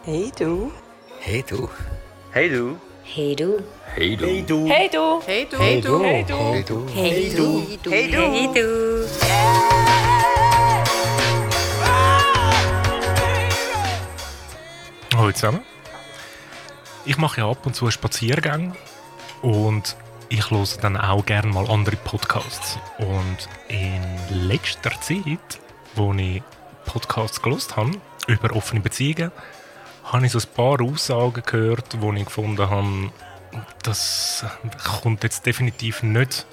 Hey du. Hey du. Hey du. Hey du. Hey du. Hey du. Hey du. Hey du. Hey du. Hey du. Hey du. Hey du. Hey du. Hey du. Hallo zusammen. Ich mache ja ab und zu Spaziergänge und ich höre dann auch gerne mal andere Podcasts. Und in letzter Zeit, wo ich Podcasts gelost habe über offene Beziehungen, habe ich so ein paar Aussagen gehört, wo ich gefunden habe, das kommt jetzt definitiv nicht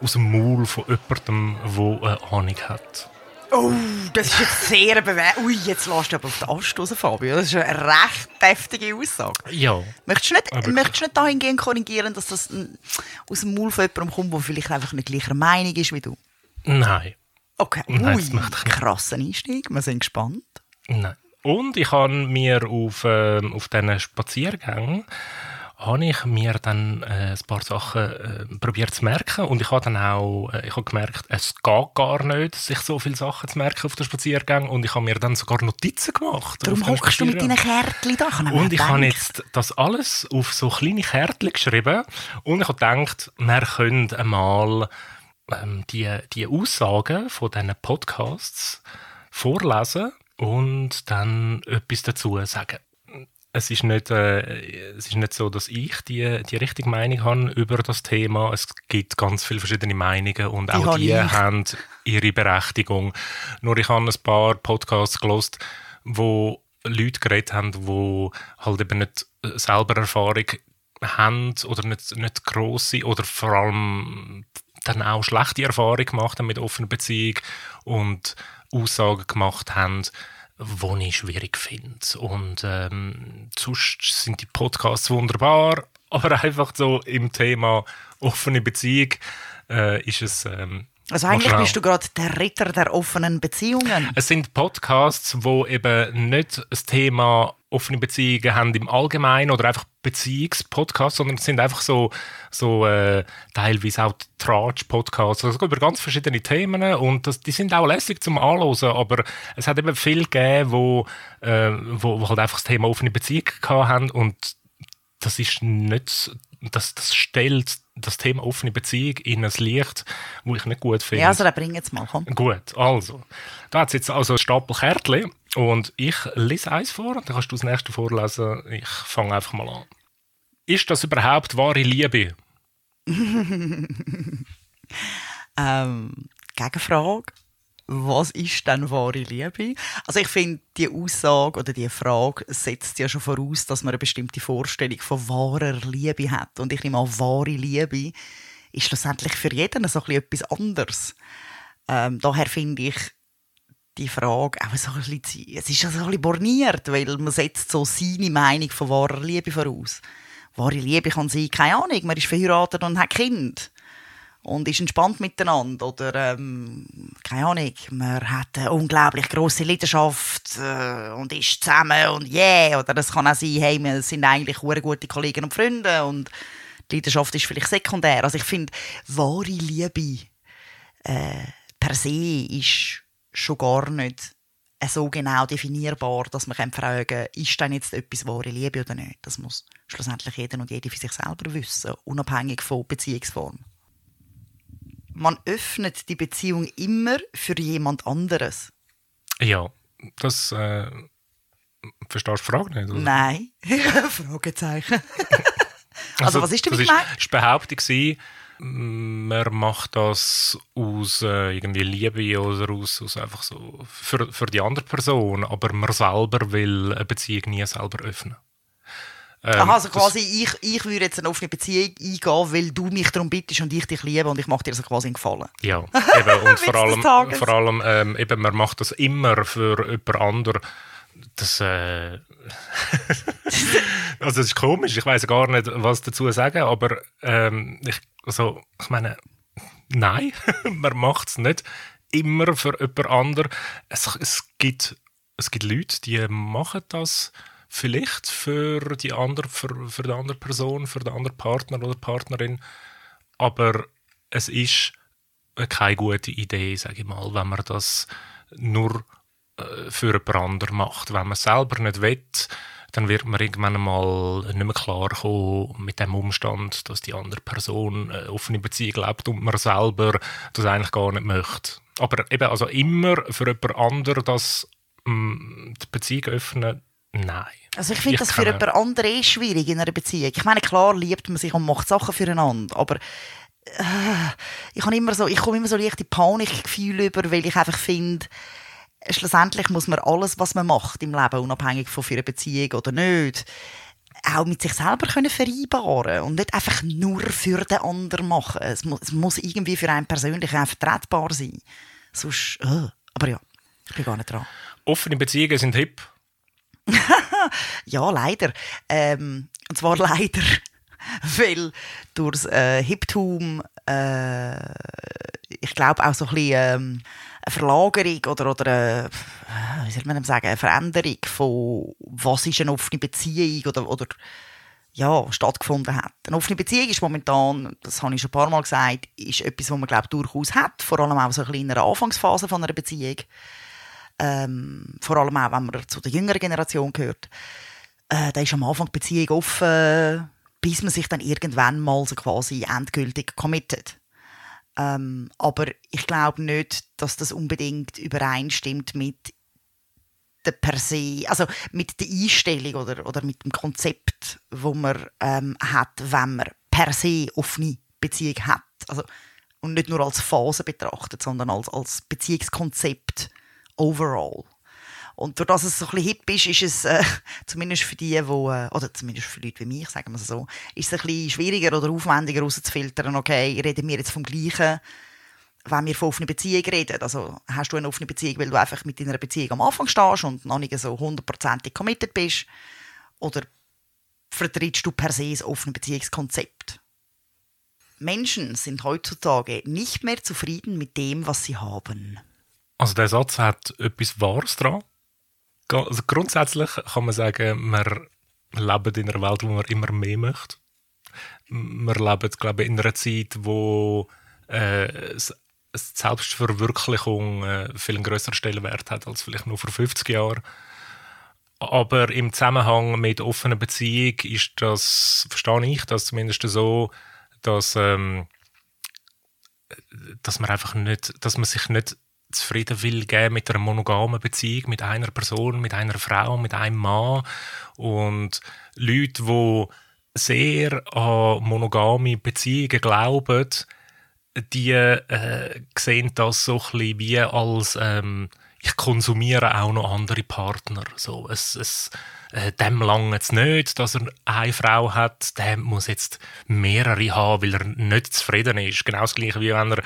aus dem Maul von jemandem, der eine Ahnung hat. Oh, das ist jetzt sehr bewegt. Ui, jetzt lässt du aber auf den Ast raus, Fabio. Das ist eine recht deftige Aussage. Ja, Möchtest du nicht, möchtest du nicht dahingehend korrigieren, dass das aus dem Maul von jemandem kommt, der vielleicht einfach nicht gleicher Meinung ist wie du? nein. Okay, Nein, ui, das möchte ich nicht. krasser Einstieg. Wir sind gespannt. Nein. Und ich habe mir auf, ähm, auf diesen Spaziergängen habe ich mir dann äh, ein paar Sachen äh, probiert zu merken und ich habe dann auch äh, ich habe gemerkt, es geht gar nicht, sich so viele Sachen zu merken auf den Spaziergängen und ich habe mir dann sogar Notizen gemacht. Darum hockst du mit deinen. Kärtchen da. Und ich habe habe jetzt das alles auf so kleine Kärtchen geschrieben und ich habe gedacht, wir können einmal ähm, die, die Aussagen von diesen Podcasts vorlesen und dann etwas dazu sagen. Es ist nicht, äh, es ist nicht so, dass ich die, die richtige Meinung habe über das Thema. Es gibt ganz viele verschiedene Meinungen und auch habe die ich. haben ihre Berechtigung. Nur ich habe ein paar Podcasts gelost, wo Leute geredet haben, die halt eben nicht äh, selber Erfahrung haben oder nicht, nicht grosse oder vor allem dann auch schlechte Erfahrungen gemacht haben mit offener Beziehung und Aussagen gemacht haben, die ich schwierig finde. Und ähm, sonst sind die Podcasts wunderbar, aber einfach so im Thema offene Beziehung äh, ist es... Ähm, Also eigentlich bist du gerade der Ritter der offenen Beziehungen. es sind Podcasts, wo eben nicht das Thema offene Beziehungen haben im Allgemeinen oder einfach Beziehungspodcasts, sondern es sind einfach so, so äh, teilweise auch Tratsch-Podcasts, also über ganz verschiedene Themen und das, die sind auch lässig zum Anhören, aber es hat eben viel gegeben, wo, äh, wo, wo halt einfach das Thema offene Beziehung gehabt haben und das ist nicht, das, das stellt das Thema offene Beziehung in ein Licht, wo ich nicht gut finde. Ja, also dann bring jetzt mal, komm. Gut, also. Da hat es jetzt also ein Stapel Kärtchen und ich lese eins vor, dann kannst du das nächste vorlesen. Ich fange einfach mal an. Ist das überhaupt wahre Liebe? Ähm, Gegenfrage. Was ist denn wahre Liebe? Also ich finde, die Aussage oder die Frage setzt ja schon voraus, dass man eine bestimmte Vorstellung von wahrer Liebe hat. Und ich nehme an, wahre Liebe ist schlussendlich für jeden so etwas anderes. Ähm, daher finde ich die Frage auch so ein bisschen, es ist ja so ein bisschen borniert, weil man setzt so seine Meinung von wahrer Liebe voraus. Wahre Liebe kann sein, keine Ahnung, man ist verheiratet und hat Kind und ist entspannt miteinander oder ähm, keine Ahnung, man hat eine unglaublich große Leidenschaft äh, und ist zusammen und yeah oder das kann auch sein, hey, wir sind eigentlich hure gute Kollegen und Freunde und die Leidenschaft ist vielleicht sekundär. Also ich finde, wahre Liebe äh, per se ist schon gar nicht so genau definierbar, dass man fragen kann, ist denn jetzt etwas wahre Liebe oder nicht? Das muss schlussendlich jeder und jede für sich selber wissen, unabhängig von Beziehungsform. Man öffnet die Beziehung immer für jemand anderes. Ja, das äh, verstehst du die Frage nicht? oder? Nein. Fragezeichen. Also, was ist damit das gemeint? ist die Behauptung man macht das aus äh, irgendwie Liebe oder aus, aus einfach so für, für die andere Person, aber man selber will eine Beziehung nie selber öffnen. Ähm, Aha, also quasi, ich, ich würde jetzt eine offene Beziehung eingehen, weil du mich darum bittest und ich dich liebe und ich mache dir so quasi einen Gefallen. Ja, eben, und vor allem, vor allem ähm, eben, man macht das immer für jemand anderen. Das, äh, also das ist komisch, ich weiß gar nicht, was dazu sagen, aber ähm, ich, also, ich meine, nein, man macht es nicht immer für jemand anderen. Es, es, gibt, es gibt Leute, die machen das vielleicht für die andere, für, für die andere Person, für den anderen Partner oder Partnerin, aber es ist keine gute Idee, sage ich mal, wenn man das nur äh, für jemand anderen macht. Wenn man selber nicht will, dann wird man irgendwann mal nicht mehr klar kommen mit dem Umstand, dass die andere Person eine offene Beziehung lebt und man selber das eigentlich gar nicht möchte. Aber eben, also immer für jemand anderen das mh, die Beziehung öffnen, nein. Also ich finde das für jemand anderen eh schwierig in einer Beziehung. Ich meine, klar liebt man sich und macht Sachen füreinander, aber äh, ich, habe immer so, ich komme immer so leichte Panikgefühle über, weil ich einfach finde, schlussendlich muss man alles, was man macht im Leben, unabhängig von für eine Beziehung oder nicht, auch mit sich selber können vereinbaren und nicht einfach nur für den anderen machen. Es muss, es muss irgendwie für einen persönlich auch vertretbar sein. Sonst, äh, aber ja, ich bin gar nicht dran. Offene Beziehungen sind hip. Ja, leider. Ähm, und zwar leider, weil durch das äh, Hiptum, äh, ich glaube auch so ein bisschen ähm, eine Verlagerung oder, oder eine, wie soll man sagen, eine Veränderung von was ist eine offene Beziehung oder, oder ja, stattgefunden hat. Eine offene Beziehung ist momentan, das habe ich schon ein paar Mal gesagt, ist etwas, was man glaube durchaus hat, vor allem auch so ein bisschen in einer Anfangsphase von einer Beziehung. Ähm, vor allem auch, wenn man zu der jüngeren Generation gehört. Äh, da ist am Anfang die Beziehung offen, bis man sich dann irgendwann mal so quasi endgültig committet. Ähm, aber ich glaube nicht, dass das unbedingt übereinstimmt mit der per se, also mit der Einstellung oder, oder mit dem Konzept, wo man ähm, hat, wenn man per se offene Beziehung hat. Also, und nicht nur als Phase betrachtet, sondern als, als Beziehungskonzept overall. Und durch das es so ein bisschen hip ist, ist es äh, zumindest für die, wo, äh, oder zumindest für Leute wie mich, sagen wir es so, ist es ein bisschen schwieriger oder aufwendiger herauszufiltern, okay, reden wir jetzt vom Gleichen, wenn wir von offener Beziehung reden. Also hast du eine offene Beziehung, weil du einfach mit deiner Beziehung am Anfang stehst und noch nicht so hundertprozentig committed bist, oder vertrittst du per se das offene Beziehungskonzept? Menschen sind heutzutage nicht mehr zufrieden mit dem, was sie haben. Also der Satz hat etwas Wahres dran. Also grundsätzlich kann man sagen, wir leben in einer Welt, wo man immer mehr möchte. Wir leben, glaube ich, in einer Zeit, wo äh, Selbstverwirklichung äh, viel einen grösseren Stellenwert hat als vielleicht nur vor 50 Jahren. Aber im Zusammenhang mit offener Beziehung ist das, verstehe ich das zumindest so, dass, ähm, dass man einfach nicht, dass man sich nicht zufrieden will geben mit einer monogamen Beziehung, mit einer Person, mit einer Frau, mit einem Mann. Und Leute, die sehr an monogame Beziehungen glauben, die äh, sehen das so ein bisschen wie als ähm, ich konsumiere auch noch andere Partner. So, es, es, äh, dem lange es nicht, dass er eine Frau hat, der muss jetzt mehrere haben, weil er nicht zufrieden ist. Genau das gleiche wie wenn er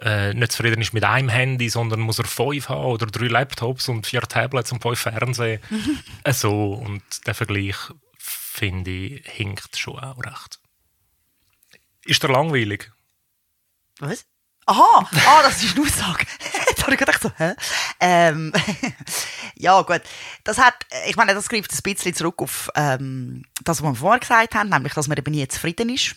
äh, nicht zufrieden ist mit einem Handy, sondern muss er fünf haben oder drei Laptops und vier Tablets und fünf Fernsehen. äh, so, und der Vergleich, finde ich, hinkt schon auch recht. Ist der langweilig? Was? Aha, ah, das ist eine Aussage. Jetzt habe ich gedacht so, hä? Ähm, ja, gut. Das hat, ich meine, das greift ein bisschen zurück auf ähm, das, was wir vorher gesagt haben, nämlich, dass man eben nie zufrieden ist.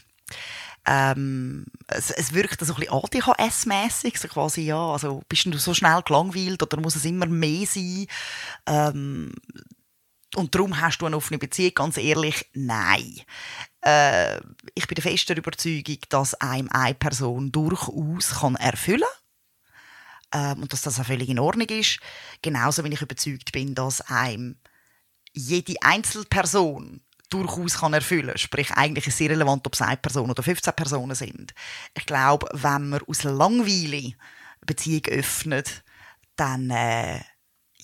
Ähm, es, es wirkt so ein bisschen ADHS-mässig, so quasi, ja, also bist du so schnell gelangweilt oder muss es immer mehr sein? Ähm, und darum hast du eine offene Beziehung, ganz ehrlich, nein. Äh, ich bin der festen Überzeugung, dass einem eine Person durchaus kann erfüllen kann. Ähm, und dass das auch völlig in Ordnung ist. Genauso wie ich überzeugt bin, dass einem jede Einzelperson durchaus kann erfüllen kann. Sprich, eigentlich ist es sehr relevant, ob es eine Person oder 15 Personen sind. Ich glaube, wenn man aus Langweile Beziehung öffnet, dann äh,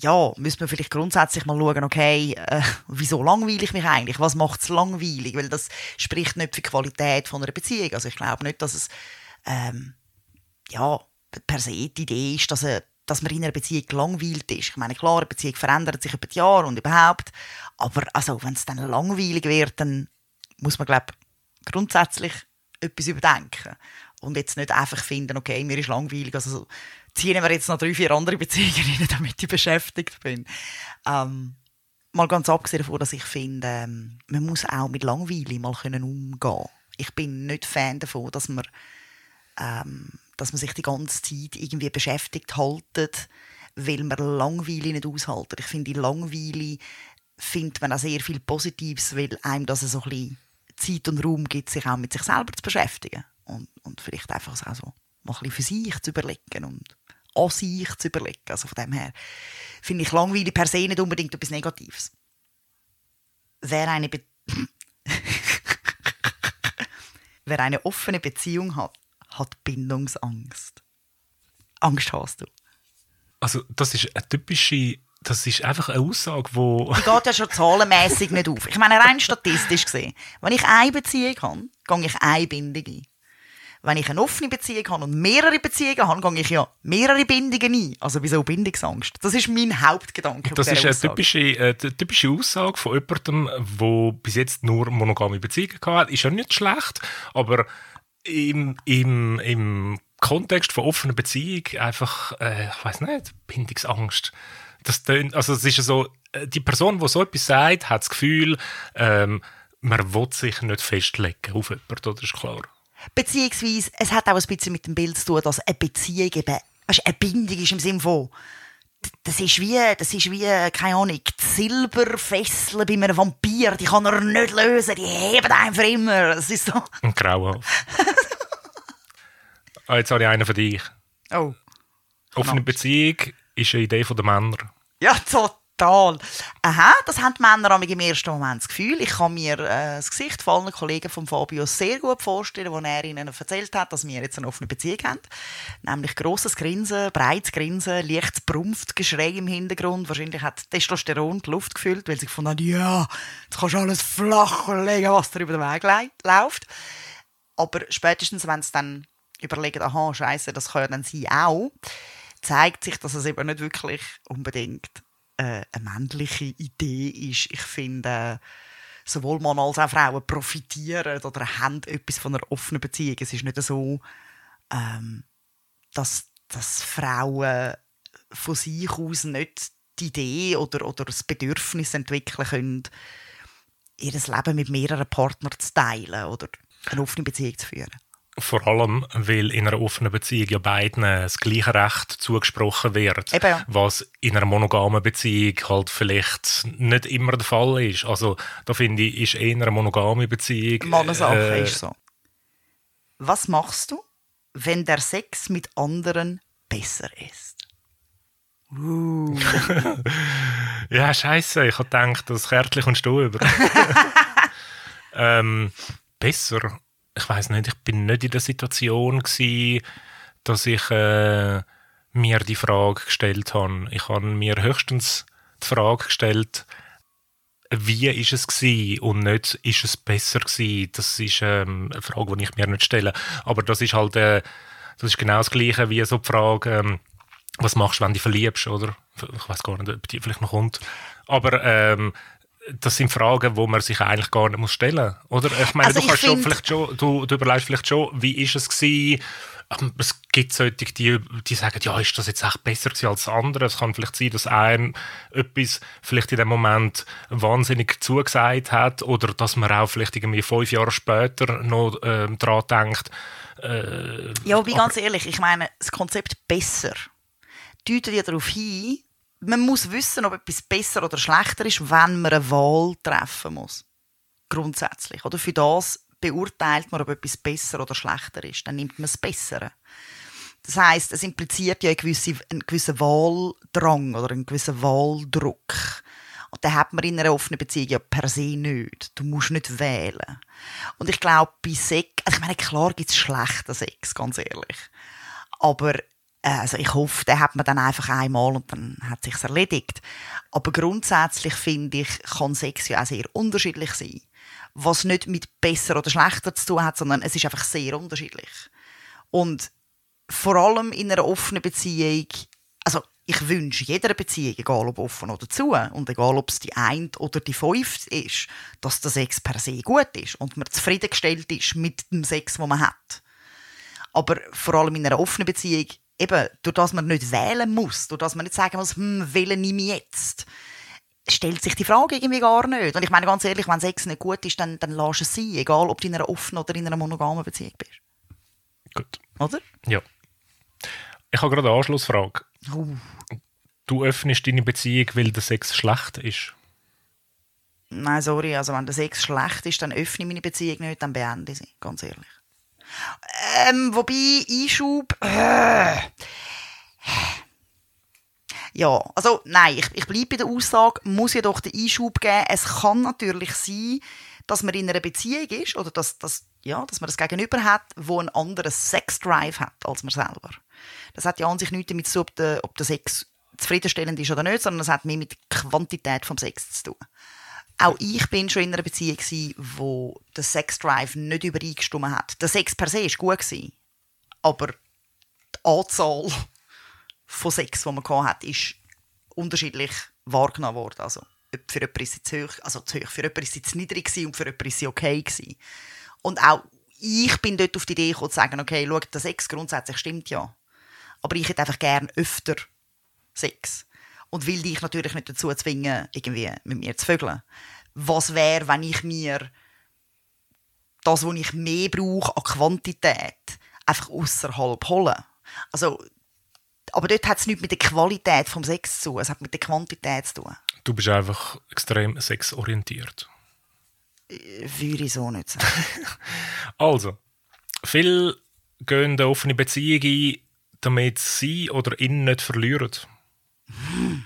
ja, müsste man vielleicht grundsätzlich mal schauen, okay, äh, wieso langweile ich mich eigentlich? Was macht es langweilig? Weil das spricht nicht für die Qualität von einer Beziehung. Also ich glaube nicht, dass es ähm, ja, per se die Idee ist, dass, äh, dass man in einer Beziehung gelangweilt ist. Ich meine, klar, eine Beziehung verändert sich über die Jahre und überhaupt. Aber also, wenn es dann langweilig wird, dann muss man, glaube grundsätzlich etwas überdenken. Und jetzt nicht einfach finden, okay, mir ist langweilig, also so, ziehen wir jetzt noch drei, vier andere Beziehungen rein, damit ich beschäftigt bin. Ähm, mal ganz abgesehen davon, dass ich finde, ähm, man muss auch mit Langweile mal können. Ich bin nicht Fan davon, dass man, ähm, dass man sich die ganze Zeit irgendwie beschäftigt haltet weil man Langweile nicht aushalten. Ich finde, die Langweile findet man auch sehr viel Positives, weil einem das so ein bisschen Zeit und Raum gibt, sich auch mit sich selber zu beschäftigen. Und, und vielleicht einfach auch so mal ein bisschen für sich zu überlegen und an sich zu überlegen. Also von dem her finde ich Langweile per se nicht unbedingt etwas Negatives. Wer eine, Be Wer eine offene Beziehung hat, hat Bindungsangst. Angst hast du. Also das ist eine typische, das ist einfach eine Aussage, wo Die geht ja schon zahlenmässig nicht auf. Ich meine, rein statistisch gesehen, wenn ich eine Beziehung habe, gehe ich eine Bindung ein. Wenn ich eine offene Beziehung habe und mehrere Beziehungen habe, gehe ich ja mehrere Bindungen ein. Also wieso Bindungsangst? Das ist mein Hauptgedanke. Das ist eine Aussage. typische, äh, die typische Aussage von jemandem, der bis jetzt nur monogame Beziehungen hatte. Ist ja nicht schlecht, aber im, im, im Kontext von offener Beziehung einfach, äh, ich weiß nicht, Bindungsangst. Das tönt, also es ist so, äh, die Person, die so etwas sagt, hat das Gefühl, ähm, man will sich nicht festlegen auf jemanden, oder? ist klar. Beziehungsweise, es hat auch ein bisschen mit dem Bild zu tun, dass eine Beziehung eben, weißt, eine Bindung ist im Sinne von, das ist wie, das ist wie, keine Ahnung, die Silberfessel bei einem Vampir, die kann er nicht lösen, die heben einen für immer. Das ist so. Und grauhaft. ah, jetzt habe ich einen für dich. Oh. Offene. Beziehung ist eine Idee der Männer. Ja, total. Aha, das haben die Männer im ersten Moment das Gefühl. Ich kann mir äh, das Gesicht von allen Kollegen von Fabio sehr gut vorstellen, wo er ihnen erzählt hat, dass wir jetzt eine offene Beziehung haben. Nämlich grosses Grinsen, breites Grinsen, leicht brumpft Geschrei im Hintergrund. Wahrscheinlich hat Testosteron die Luft gefüllt, weil sie gefunden haben, ja, jetzt kannst du alles flach legen, was dir über den Weg läuft. Aber spätestens, wenn sie dann überlegen, aha, scheiße, das kann ja dann sie auch, zeigt sich, dass es eben nicht wirklich unbedingt äh, eine männliche Idee ist. Ich finde, sowohl Mann als auch Frauen profitieren oder haben etwas von einer offenen Beziehung. Es ist nicht so, ähm, dass, dass Frauen von sich aus nicht die Idee oder, oder das Bedürfnis entwickeln können, ihr Leben mit mehreren Partnern zu teilen oder eine offene Beziehung zu führen. Vor allem, weil in einer offenen Beziehung ja beiden das gleiche Recht zugesprochen wird, Eben ja. was in einer monogamen Beziehung halt vielleicht nicht immer der Fall ist. Also da finde ich, ist eher eine monogame Beziehung... Mannensache äh, ist so. Was machst du, wenn der Sex mit anderen besser ist? Uh. Ja, scheiße, ich habe gedacht, das Kärtchen kommst du über. ähm, besser. Ich weiß nicht, ich bin nicht in der Situation gewesen, dass ich äh, mir die Frage gestellt habe. Ich habe mir höchstens die Frage gestellt, wie ist es gewesen und nicht, ist es besser gewesen? Das ist ähm, eine Frage, die ich mir nicht stelle. Aber das ist halt, äh, das ist genau das Gleiche wie so die Frage, ähm, was machst du, wenn du dich verliebst, oder? Ich weiß gar nicht, ob die vielleicht noch kommt. Aber ähm, das sind Fragen, die man sich eigentlich gar nicht muss stellen muss, oder? Ich meine, Also du, kannst schon, vielleicht schon, du, du überlegst vielleicht schon, wie ist es gewesen? Ähm, Es gibt solche, die, die sagen, ja, ist das jetzt echt besser als das andere? Es kann vielleicht sein, dass ein etwas vielleicht in dem Moment wahnsinnig zugesagt hat oder dass man auch vielleicht irgendwie fünf Jahre später noch ähm, daran denkt, äh, Ja, aber ganz ehrlich, ich meine, das Konzept besser deutet ja darauf hin, man muss wissen, ob etwas besser oder schlechter ist, wenn man eine Wahl treffen muss. Grundsätzlich. Oder für das beurteilt man, ob etwas besser oder schlechter ist. Dann nimmt man das Bessere. Das heißt, es impliziert ja eine gewisse, einen gewissen Wahldrang oder einen gewissen Wahldruck. Und den hat man in einer offenen Beziehung ja per se nicht. Du musst nicht wählen. Und ich glaube, bei Sex, also ich meine, klar gibt es schlechten Sex, ganz ehrlich. Aber also ich hoffe, den hat man dann einfach einmal und dann hat sich's erledigt. Aber grundsätzlich finde ich, kann Sex ja auch sehr unterschiedlich sein. Was nicht mit besser oder schlechter zu tun hat, sondern es ist einfach sehr unterschiedlich. Und vor allem in einer offenen Beziehung, also ich wünsche jeder Beziehung, egal ob offen oder zu, und egal ob es die ein oder die fünf ist, dass der Sex per se gut ist und man zufriedengestellt ist mit dem Sex, den man hat. Aber vor allem in einer offenen Beziehung, eben, durch das man nicht wählen muss, durch das man nicht sagen muss, hm, wähle ich mich jetzt, stellt sich die Frage irgendwie gar nicht. Und ich meine ganz ehrlich, wenn Sex nicht gut ist, dann, dann lass es sein, egal ob du in einer offenen oder in einer monogamen Beziehung bist. gut. Oder? Ja. Ich habe gerade eine Anschlussfrage. Uh. du öffnest deine Beziehung, weil der Sex schlecht ist? Nein, sorry, also wenn der Sex schlecht ist, dann öffne ich meine Beziehung nicht, dann beende ich sie, ganz ehrlich. Ähm, wobei, Einschub... Äh, ja, also nein, ich, ich bleibe bei der Aussage, muss jedoch den Einschub geben. Es kann natürlich sein, dass man in einer Beziehung ist oder dass, dass, ja, dass man das Gegenüber hat, wo ein anderes Sexdrive hat als man selber. Das hat ja an sich nichts damit zu tun, ob der, ob der Sex zufriedenstellend ist oder nicht, sondern es hat mehr mit der Quantität vom Sex zu tun. Auch ich bin schon in einer Beziehung, gewesen, wo der Sexdrive nicht übereingestimmt hat. Der Sex per se war gut, gewesen, aber die Anzahl von Sex, die man hatte, ist unterschiedlich wahrgenommen worden. Also, für jemanden ist es zu hoch, also zu hoch, für jemanden ist es zu niedrig und für jemanden ist es okay gewesen. Und auch ich bin dort auf die Idee gekommen, zu sagen, okay, schau, der Sex grundsätzlich stimmt ja. Aber ich hätte einfach gerne öfter Sex. Und will dich natürlich nicht dazu zwingen, irgendwie mit mir zu vögeln. Was wäre, wenn ich mir das, was ich mehr brauche an Quantität, einfach außerhalb hole? Also, aber dort hat es nichts mit der Qualität des Sex zu tun, es hat mit der Quantität zu tun. Du bist einfach extrem sexorientiert. Würde ich so nicht sagen. Also, viele gehen eine offene Beziehung ein, damit sie oder ihn nicht verlieren.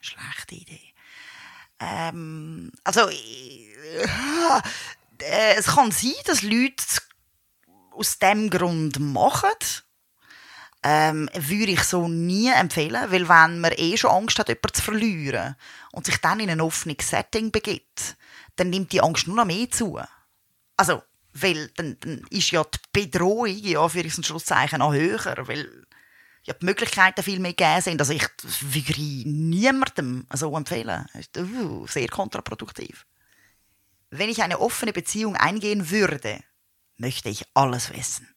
Schlechte Idee. Ähm, also, äh, äh, es kann sein, dass Leute aus dem Grund machen. Ähm, würde ich so nie empfehlen, weil wenn man eh schon Angst hat, jemanden zu verlieren und sich dann in ein offenes Setting begibt, dann nimmt die Angst nur noch mehr zu. Also, weil dann, dann ist ja die Bedrohung, ja, für ein Schlusszeichen, noch höher, weil ja, die Möglichkeiten viel mehr gegeben sind. Also ich würde niemandem so empfehlen. Uh, sehr kontraproduktiv. Wenn ich eine offene Beziehung eingehen würde, möchte ich alles wissen.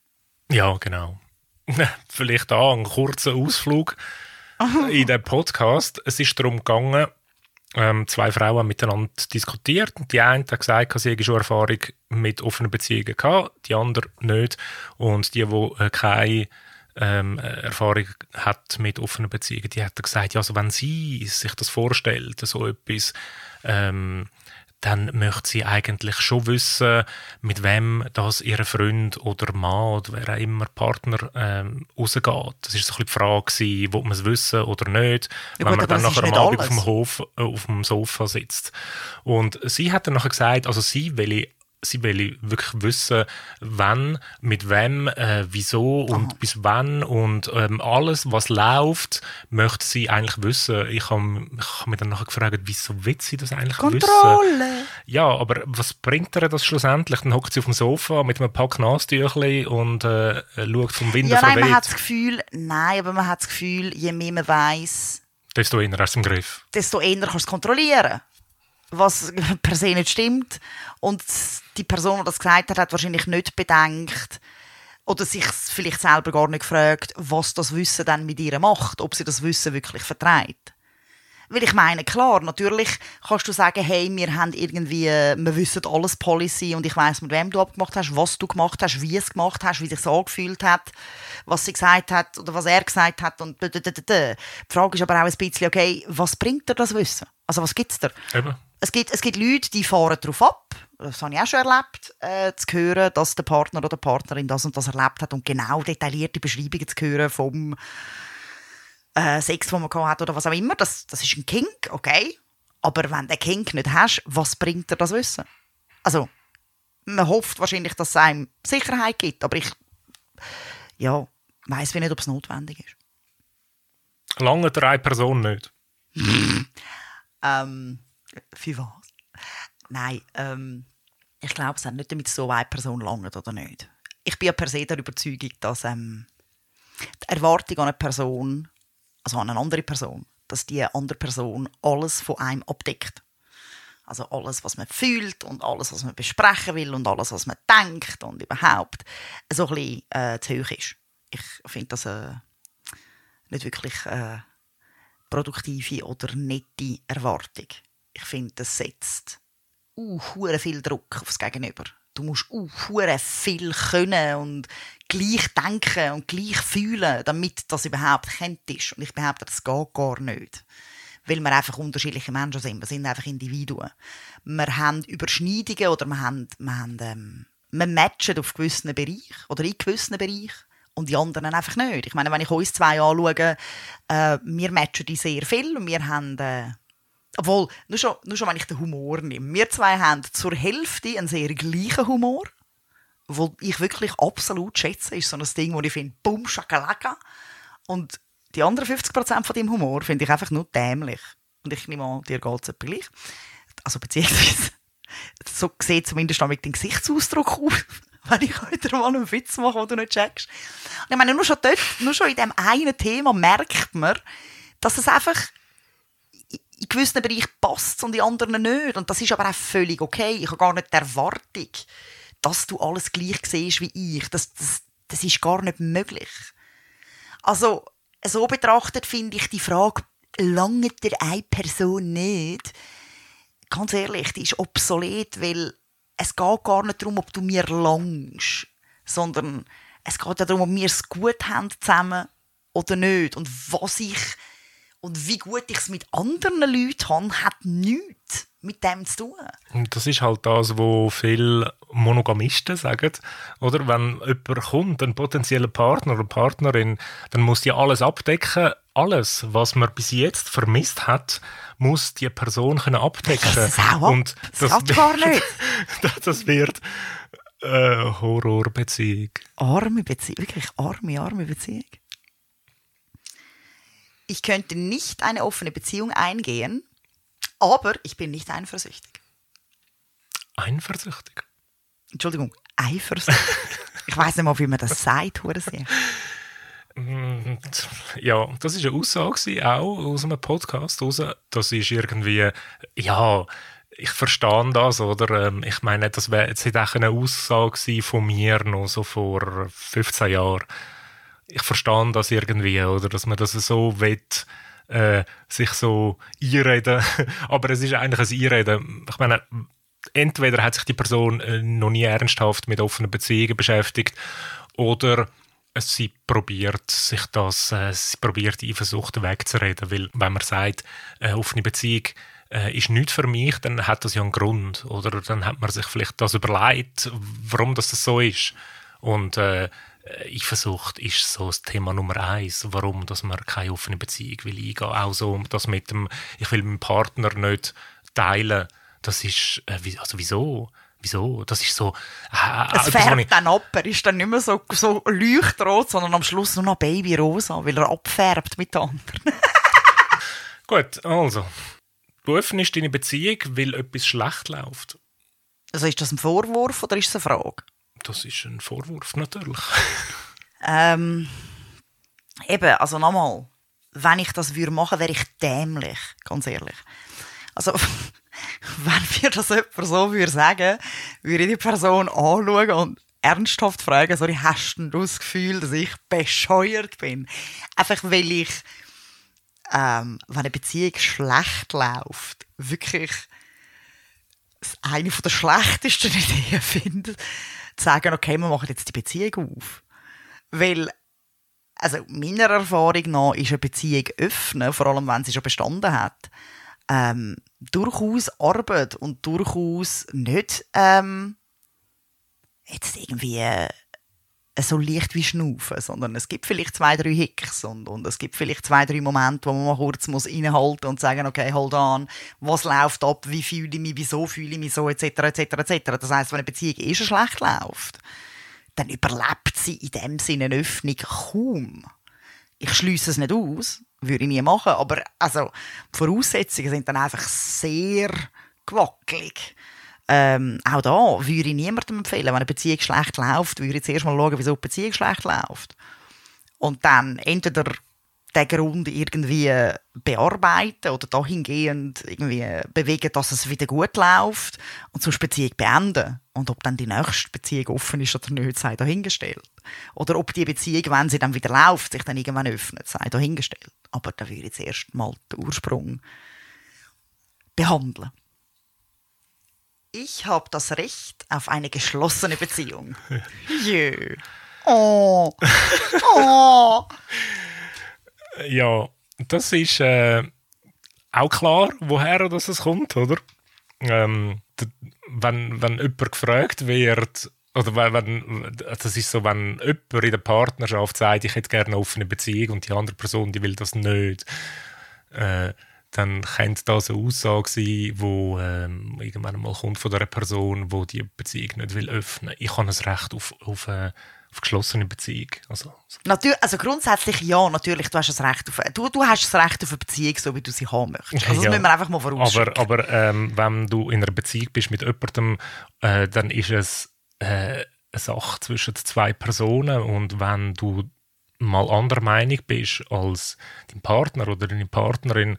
Ja, genau. Vielleicht da ein kurzer Ausflug in den Podcast. Es ist darum gegangen, ähm, zwei Frauen haben miteinander diskutiert. Die eine hat gesagt, sie hätte schon Erfahrung mit offenen Beziehungen gehabt, die andere nicht. Und die, die äh, keine ähm, Erfahrung hat mit offenen Beziehungen, die hat gesagt, ja, also wenn sie sich das vorstellt, so etwas, ähm, dann möchte sie eigentlich schon wissen, mit wem das ihre Freund oder Mann oder wer auch immer Partner ähm, rausgeht. Das war so ein die Frage, gewesen, ob man es wissen oder nicht, Ja, wenn gut, man dann nachher ist am Abend auf dem, Hof, äh, auf dem Sofa sitzt. Und sie hat dann nachher gesagt, also sie will sie will wirklich wissen, wann, mit wem, äh, wieso und bis wann und ähm, alles, was läuft, möchte sie eigentlich wissen. Ich habe hab mich dann nachher gefragt, wieso will sie das eigentlich wissen? Kontrolle! Ja, aber was bringt ihr das schlussendlich? Dann hockt sie auf dem Sofa mit einem Pack Nastüchli und äh, schaut vom Wind Ja, nein, man hat das Gefühl, nein, aber man hat das Gefühl, je mehr man weiß, Desto eher aus dem Griff. desto eher kannst du es kontrollieren. Was per se nicht stimmt. Und die Person, die das gesagt hat, hat wahrscheinlich nicht bedenkt oder sich vielleicht selber gar nicht gefragt, was das Wissen dann mit ihr macht, ob sie das Wissen wirklich vertreibt. Weil ich meine, klar, natürlich kannst du sagen, hey, wir haben irgendwie, wir wissen alles Policy und ich weiß, mit wem du abgemacht hast, was du gemacht hast, wie es gemacht hast, wie sich so angefühlt hat, was sie gesagt hat oder was er gesagt hat und. Die Frage ist aber auch ein bisschen, okay, was bringt dir das Wissen? Also was gibt's dir? Eben. Es gibt, es gibt Leute, die fahren darauf ab, das habe ich auch schon erlebt, äh, zu hören, dass der Partner oder die Partnerin das und das erlebt hat und genau detaillierte Beschreibungen zu hören vom äh, Sex, den man gehabt hat oder was auch immer. Das, das ist ein Kink, okay. Aber wenn du den Kink nicht hast, was bringt dir das Wissen? Also, man hofft wahrscheinlich, dass es einem Sicherheit gibt, aber ich ja, weiß nicht, ob es notwendig ist. Lange drei Personen nicht. Ähm, für was? Nein, ähm, ich glaube, es hat nicht damit so eine Person langt oder nicht. Ich bin ja per se der Überzeugung, dass ähm, die Erwartung an eine Person, also an eine andere Person, dass die andere Person alles von einem abdeckt. Also alles, was man fühlt und alles, was man besprechen will und alles, was man denkt und überhaupt so ein bisschen äh, zu hoch ist. Ich finde das äh, nicht wirklich äh, produktive oder nette Erwartung. Ich finde, das setzt uh, viel Druck aufs Gegenüber. du musst uh, viel können und gleich denken und gleich fühlen, damit das überhaupt kennt ist. Und ich behaupte, das geht gar nicht. Weil wir einfach unterschiedliche Menschen sind. Wir sind einfach Individuen. Wir haben Überschneidungen oder wir haben, wir haben ähm, wir matchen auf gewissen Bereichen oder in gewissen Bereichen und die anderen einfach nicht. Ich meine, wenn ich uns zwei anschaue, äh, wir matchen die sehr viel und wir haben... Äh, obwohl, nur schon, nur schon, wenn ich den Humor nehme. Wir zwei haben zur Hälfte einen sehr gleichen Humor wo ich wirklich absolut schätze, ist so ein Ding, wo ich finde, bumm, schakalaka. Und die anderen 50% von dem Humor finde ich einfach nur dämlich. Und ich nehme an, dir geht es gleich. Also beziehungsweise, so sieht zumindest auch mit dem Gesichtsausdruck aus, wenn ich heute mal einen Witz mache, den du nicht checkst. Und ich meine, nur schon dort, nur schon in diesem einen Thema merkt man, dass es einfach in gewissen Bereichen passt und in anderen nicht. Und das ist aber auch völlig okay. Ich habe gar nicht die Erwartung, dass du alles gleich siehst wie ich. Das, das, das ist gar nicht möglich. Also, so betrachtet finde ich die Frage, lange der eine Person nicht? Ganz ehrlich, die ist obsolet, weil es geht gar nicht darum, ob du mir langst, sondern es geht darum, ob wir es gut haben zusammen oder nicht. Und was ich und wie gut ich es mit anderen Leuten habe, hat nichts mit dem zu tun. Und das ist halt das, was viele Monogamisten sagen. Oder wenn jemand kommt, ein potenzieller Partner oder Partnerin, dann muss die alles abdecken. Alles, was man bis jetzt vermisst hat, muss die Person können abdecken. Das auch Und das, das wird, gar nicht. das wird äh, Horrorbeziehung. Arme Beziehung, wirklich arme, arme Beziehung. Ich könnte nicht eine offene Beziehung eingehen, aber ich bin nicht eifersüchtig. Eifersüchtig? Entschuldigung, eifersüchtig. ich weiß nicht mal, wie man das sagt, Hurensier. Mm, ja, das ist eine Aussage auch aus einem Podcast raus. Das ist irgendwie, ja, ich verstehe das, oder? Ähm, ich meine, das wäre jetzt auch eine Aussage von mir noch so vor 15 Jahren. Ich verstehe das irgendwie, oder? Dass man das so will, äh, sich so einreden. Aber es ist eigentlich ein Einreden. Ich meine, entweder hat sich die Person äh, noch nie ernsthaft mit offenen Beziehungen beschäftigt oder sie probiert sich das, äh, sie probiert die Eifersucht wegzureden, weil wenn man sagt, äh, offene Beziehung äh, ist nicht für mich, dann hat das ja einen Grund oder dann hat man sich vielleicht das überlegt, warum das so ist und äh, äh, Eifersucht ist so das Thema Nummer eins, warum dass man keine offene Beziehung will eingehen. Auch so, dass mit dem, ich will meinen Partner nicht teilen. Das ist, äh, also wieso? Wieso? Das ist so. Äh, es färbt ich... dann ab. Er ist dann nicht mehr so, so leuchtrot, sondern am Schluss nur noch Babyrosa, weil er abfärbt mit anderen. Gut, also. Du öffnest deine Beziehung, weil etwas schlecht läuft. Also ist das ein Vorwurf oder ist es eine Frage? Das ist ein Vorwurf natürlich. ähm, eben, also nochmal, wenn ich das würde machen, wäre ich dämlich, ganz ehrlich. Also, wenn mir das jemand so würde sagen, würde ich die Person anschauen und ernsthaft fragen, sorry, hast du das Gefühl, dass ich bescheuert bin? Einfach weil ich, ähm, wenn eine Beziehung schlecht läuft, wirklich eine der schlechtesten Ideen finde, zu sagen, okay, wir machen jetzt die Beziehung auf. Weil, also meiner Erfahrung nach ist eine Beziehung öffnen, vor allem wenn sie schon bestanden hat, ähm, durchaus Arbeit und durchaus nicht ähm, jetzt irgendwie äh, so leicht wie Schnaufen, sondern es gibt vielleicht zwei, drei Hicks und, und es gibt vielleicht zwei, drei Momente, wo man mal kurz muss innehalten und sagen, okay, hold on, was läuft ab, wie fühle ich mich, wieso fühle ich mich so, etc., etc., etc. Das heißt, wenn eine Beziehung eh schon schlecht läuft, dann überlebt sie in dem Sinne eine Öffnung kaum. Ich schließe es nicht aus, würde ich nie machen, aber also, die Voraussetzungen sind dann einfach sehr gewackelig. Ähm, auch da würde ich niemandem empfehlen, wenn eine Beziehung schlecht läuft, würde ich zuerst mal schauen, wieso die Beziehung schlecht läuft. Und dann entweder den Grund irgendwie bearbeiten oder dahingehend irgendwie bewegen, dass es wieder gut läuft und zur Beziehung beenden. Und ob dann die nächste Beziehung offen ist oder nicht, sei dahingestellt. Oder ob die Beziehung, wenn sie dann wieder läuft, sich dann irgendwann öffnet, sei dahingestellt. Aber da würde ich zuerst mal den Ursprung behandeln. Ich habe das Recht auf eine geschlossene Beziehung. Jö. Oh. Oh. Ja, das ist äh, auch klar, woher das es kommt, oder? Ähm, wenn, wenn jemand gefragt wird, oder wenn, wenn, das ist so, wenn jemand in der Partnerschaft sagt, ich hätte gerne eine offene Beziehung und die andere Person, die will das nicht, äh, dann könnte das eine Aussage sein, wo ähm, irgendwann mal kommt von der Person, wo die Beziehung nicht will öffnen. Ich habe ein Recht auf, auf, äh, auf geschlossene Beziehung. Also, Natürlich, also grundsätzlich ja, natürlich, du hast das Recht auf, du, du hast das Recht auf eine Beziehung, so wie du sie haben möchtest. Also das Ja. müssen wir einfach mal vorausschicken. Aber, aber ähm, wenn du in einer Beziehung bist mit jemandem, äh, dann ist es äh, eine Sache zwischen zwei Personen. Und wenn du mal anderer Meinung bist als dein Partner oder deine Partnerin,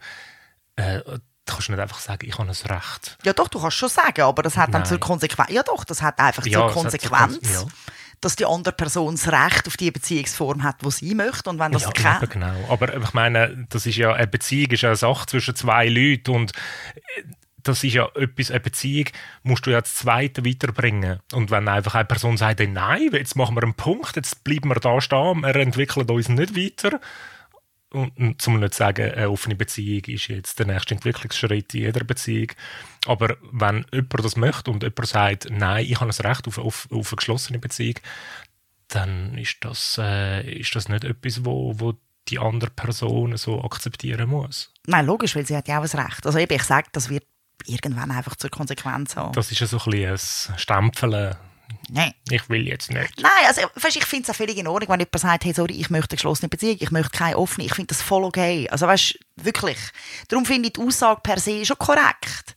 äh, kannst du nicht einfach sagen, ich habe ein Recht. Ja doch, du kannst schon sagen, aber das hat dann Nein. zur Konsequenz, ja doch, das hat einfach Ja, zur es hat zur Konsequenz, Konse- ja. dass die andere Person das Recht auf die Beziehungsform hat, die sie möchte und wenn das ja, eben genau. Aber ich meine, das ist ja eine Beziehung, ist ja eine Sache zwischen zwei Leuten und äh, das ist ja etwas, eine Beziehung musst du ja als Zweite weiterbringen. Und wenn einfach eine Person sagt, «Hey, nein, jetzt machen wir einen Punkt, jetzt bleiben wir da stehen, wir entwickeln uns nicht weiter. Und, zum nicht sagen, eine offene Beziehung ist jetzt der nächste Entwicklungsschritt in jeder Beziehung. Aber wenn jemand das möchte und jemand sagt, nein, ich habe ein Recht auf, auf, auf eine geschlossene Beziehung, dann ist das, äh, ist das nicht etwas, wo, wo die andere Person so akzeptieren muss. Nein, logisch, weil sie hat ja auch ein Recht. Also eben, ich sage, das wird irgendwann einfach zur Konsequenz haben. Das ist ja so ein bisschen ein Stempeln. Nein. Ich will jetzt nicht. Nein, also weißt, ich finde es auch völlig in Ordnung, wenn jemand sagt, hey, sorry, ich möchte eine geschlossene Beziehung, ich möchte keine offene. Ich finde das voll okay. Also weißt, wirklich. Darum finde ich die Aussage per se schon korrekt.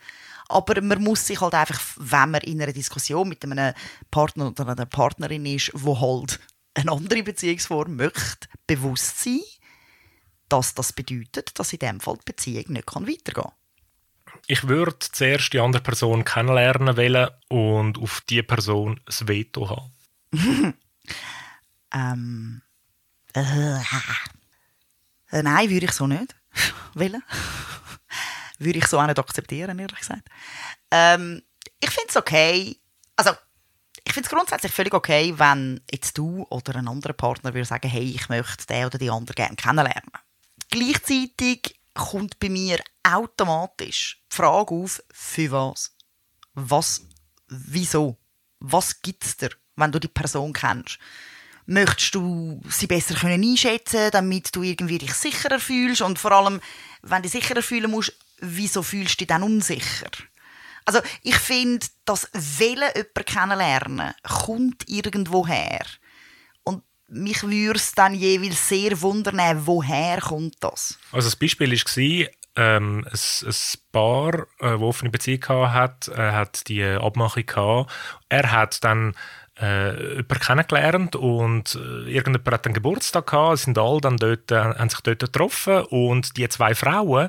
Aber man muss sich halt einfach, wenn man in einer Diskussion mit einem Partner oder einer Partnerin ist, wo halt eine andere Beziehungsform möchte, bewusst sein, dass das bedeutet, dass in dem Fall die Beziehung nicht weitergehen kann. Ich würde zuerst die andere Person kennenlernen wollen und auf die Person ein Veto haben. Ähm, äh, äh, nein, würde ich so nicht wollen. würde ich so auch nicht akzeptieren, ehrlich gesagt. Ähm, ich finde es okay, also ich finde es grundsätzlich völlig okay, wenn jetzt du oder ein anderer Partner würde sagen, hey, ich möchte den oder die andere gerne kennenlernen. Gleichzeitig kommt bei mir automatisch die Frage auf, für was? Was, wieso? Was gibt es dir, wenn du die Person kennst? Möchtest du sie besser können einschätzen damit du irgendwie dich sicherer fühlst? Und vor allem, wenn du dich sicherer fühlen musst, wieso fühlst du dich dann unsicher? Also ich finde, das Wollen jemanden kennenlernen kommt irgendwo her. Mich würde es dann jeweils sehr wundern, woher kommt das? Also das Beispiel war, ähm, ein, ein Paar, äh, offene Beziehung hatte, äh, hat die Abmachung gehabt. Er hat dann äh, jemanden kennengelernt und äh, irgendjemand hat einen Geburtstag gehabt, sind alle dann dort, äh, haben sich dort getroffen und die zwei Frauen,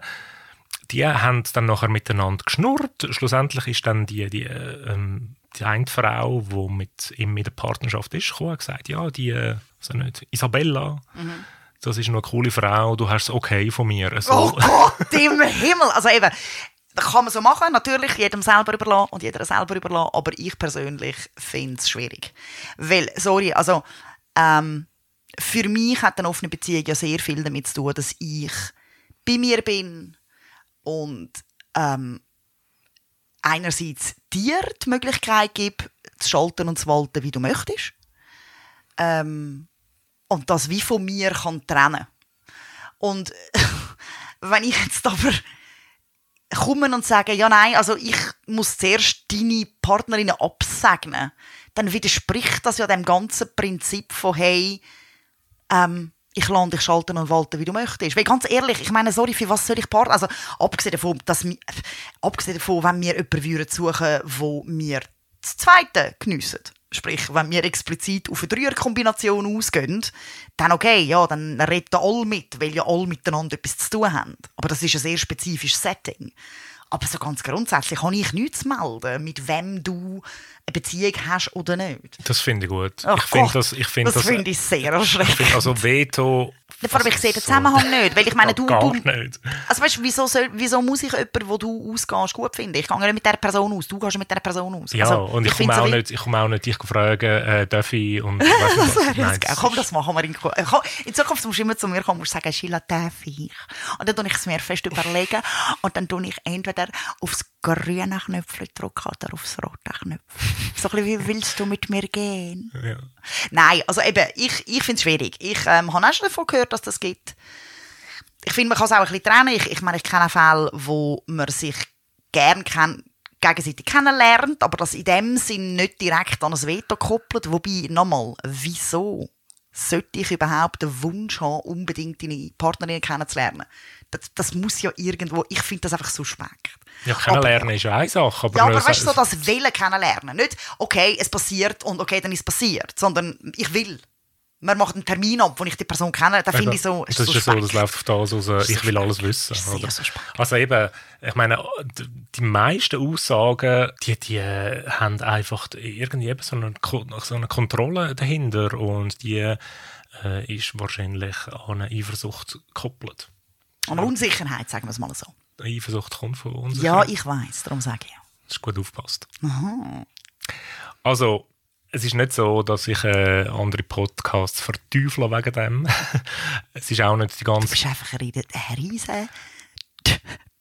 die haben dann nachher miteinander geschnurrt. Schlussendlich ist dann die, die, äh, ähm, die eine Frau, die mit ihm in der Partnerschaft ist, gekommen und gesagt, ja, die, also nicht, Isabella, das ist eine coole Frau, du hast es okay von mir. Also, Oh Gott im Himmel! Also eben, das kann man so machen, natürlich jedem selber überlassen und jeder selber überlassen, aber ich persönlich finde es schwierig. Weil, sorry, also ähm, für mich hat eine offene Beziehung ja sehr viel damit zu tun, dass ich bei mir bin und ähm, einerseits dir die Möglichkeit gibt, zu schalten und zu walten, wie du möchtest. Ähm, und das wie von mir kann trennen. Und wenn ich jetzt aber komme und sage, ja nein, also ich muss zuerst deine Partnerinnen absegnen, dann widerspricht das ja dem ganzen Prinzip von hey, ähm, ich lasse dich schalten und walten, wie du möchtest. Weil ganz ehrlich, ich meine, sorry, für was soll ich Partner? Also abgesehen davon, dass äh, abgesehen davon, wenn wir jemanden würden suchen, wo wir das Zweite geniessen, sprich, wenn wir explizit auf eine Dreierkombination ausgehen, dann okay, ja, dann reden alle mit, weil ja alle miteinander etwas zu tun haben. Aber das ist ein sehr spezifisches Setting. Aber so ganz grundsätzlich habe ich nichts zu melden, mit wem du eine Beziehung hast oder nicht. Das finde ich gut. Ach ich finde das, ich finde das das, finde ich sehr ich erschreckend. also Veto. Vor allem, ich sehe den so- Zusammenhang nicht, weil ich meine, du, Gar du nicht. also weißt, wieso, soll, wieso muss ich jemanden, wo du ausgehst, gut finden? Ich gehe nicht mit dieser Person aus, du gehst mit dieser Person aus. Ja, also, und ich, komme finde so auch wie- nicht, ich komme auch nicht dich fragen, äh, darf ich und Das Nein, das Komm, das machen wir in, äh, komm, in Zukunft musst du immer zu mir kommen und sagen, Sheila, darf ich? Und dann tue ich es mir fest überlegen und dann tue ich entweder aufs grüne Knöpfchen drücken oder aufs rote Knöpfchen. So ein bisschen, wie willst du mit mir gehen? Ja. Nein, also eben, ich, ich finde es schwierig. Ich ähm, habe auch schon davon gehört, dass das gibt. Ich finde, man kann es auch ein bisschen trennen. Ich, ich meine, ich kenne Fälle, wo man sich gern kenn gegenseitig kennenlernt, aber das in dem Sinn nicht direkt an ein Veto koppelt. Wobei, nochmal, wieso sollte ich überhaupt den Wunsch haben, unbedingt deine Partnerin kennenzulernen? Das, das muss ja irgendwo, ich finde das einfach suspekt. Ja, kennenlernen ist ja eine Sache, aber, Ja, aber weißt du, so so- das Willen kennenlernen. Nicht, okay, es passiert und okay, dann ist es passiert, sondern ich will. Man macht einen Termin ab, wo ich die Person kenne, da finde ich so. das ist ja so, das läuft auf das aus, äh, ich will alles wissen. Ist suspekt. Also eben, ich meine, die meisten Aussagen, die, die äh, haben einfach irgendwie so eine, so eine Kontrolle dahinter und die äh, ist wahrscheinlich an eine Eifersucht gekoppelt. Und Unsicherheit, sagen wir es mal so. Eifersucht kommt von uns. Ja, ich weiß, darum sage ich. Das ist gut aufgepasst. Also, es ist nicht so, dass ich äh, andere Podcasts verteufle wegen dem. es ist auch nicht die Du ganze bist einfach eine riesen- eine riesen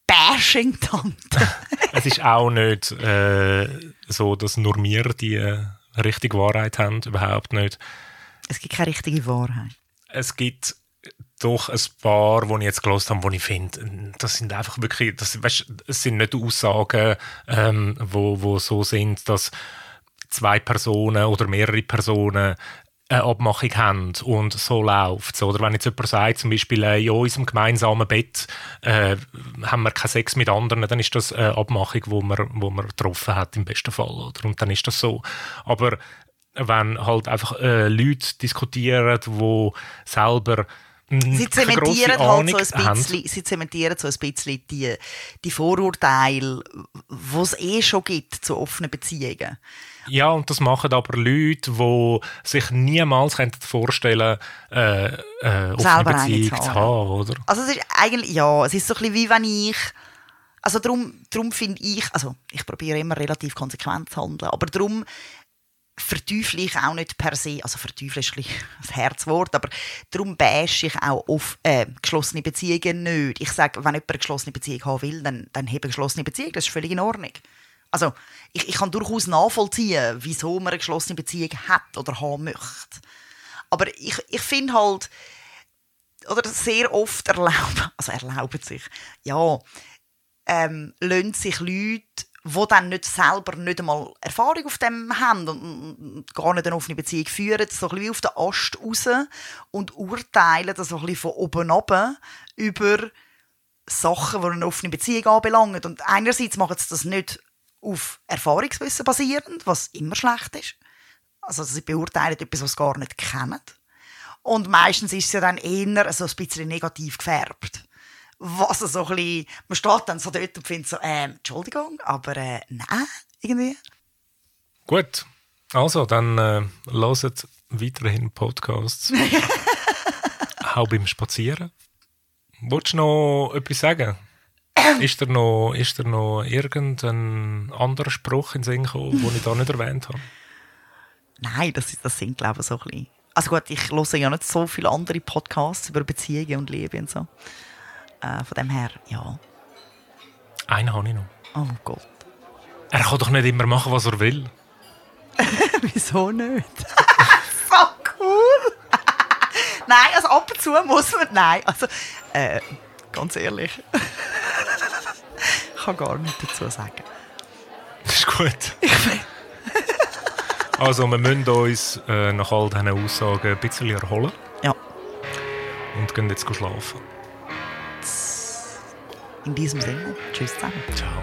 Bashing-Tante. Es ist auch nicht äh, so, dass nur wir die äh, richtige Wahrheit haben, überhaupt nicht. es gibt keine richtige Wahrheit. Es gibt doch ein paar, die ich jetzt gelesen habe, wo ich finde, das sind einfach wirklich, das, weißt, es sind nicht Aussagen, ähm, wo, wo so sind, dass zwei Personen oder mehrere Personen eine Abmachung haben und so läuft es. Oder wenn jetzt jemand sagt, zum Beispiel äh, in unserem gemeinsamen Bett äh, haben wir keinen Sex mit anderen, dann ist das eine Abmachung, wo man, wo man getroffen hat im besten Fall. Oder? Und dann ist das so. Aber wenn halt einfach äh, Leute diskutieren, die selber Sie keine grosse zementieren halt so ein haben. bisschen, sie zementieren so ein bisschen die, die Vorurteile, die es eh schon gibt zu offenen Beziehungen. Ja, und das machen aber Leute, die sich niemals vorstellen äh, äh, eine Beziehung zu zu haben. haben, oder? Also es ist eigentlich, ja, es ist so ein bisschen wie wenn ich, also darum, darum finde ich, also ich probiere immer relativ konsequent zu handeln, aber darum verteufle ich auch nicht per se, also verteufle ist ein das Herzwort, aber darum bashe ich auch auf äh, geschlossene Beziehungen nicht. Ich sage, wenn jemand eine geschlossene Beziehung haben will, dann, dann habe eine geschlossene Beziehung, das ist völlig in Ordnung. Also ich, ich kann durchaus nachvollziehen, wieso man eine geschlossene Beziehung hat oder haben möchte. Aber ich, ich finde halt, oder sehr oft erlauben, also erlauben sich, ja, ähm, sich Leute, die dann nicht selber nicht einmal Erfahrung auf dem haben und gar nicht eine offene Beziehung führen, so ein bisschen wie auf den Ast raus und urteilen das so ein bisschen von oben runter über Sachen, die eine offene Beziehung anbelangen. Und einerseits machen sie das nicht auf Erfahrungswissen basierend, was immer schlecht ist. Also sie beurteilen etwas, was sie gar nicht kennen. Und meistens ist es ja dann eher so ein bisschen negativ gefärbt. Was so ein bisschen, man steht dann so dort und findet so, ähm, Entschuldigung, aber äh, nein, irgendwie. Gut, also dann äh, hört weiterhin Podcasts. auch beim Spazieren. Wolltest du noch etwas sagen? ist, dir noch, ist dir noch irgendein anderer Spruch in den Sinn gekommen, den ich da nicht erwähnt habe? Nein, das, das sind, glaube ich, so ein bisschen. Also gut, ich höre ja nicht so viele andere Podcasts über Beziehungen und Liebe und so. Äh, von dem her, ja. Einen habe ich noch. Oh Gott. Er kann doch nicht immer machen, was er will. Wieso nicht? so cool! nein, also ab und zu muss man. Nein, also äh, ganz ehrlich. ich kann gar nichts dazu sagen. Das ist gut. also, wir müssen uns äh, nach all diesen Aussagen ein bisschen erholen Ja, und gehen jetzt schlafen. In diesem Sinne. Tschüss zusammen. Ciao.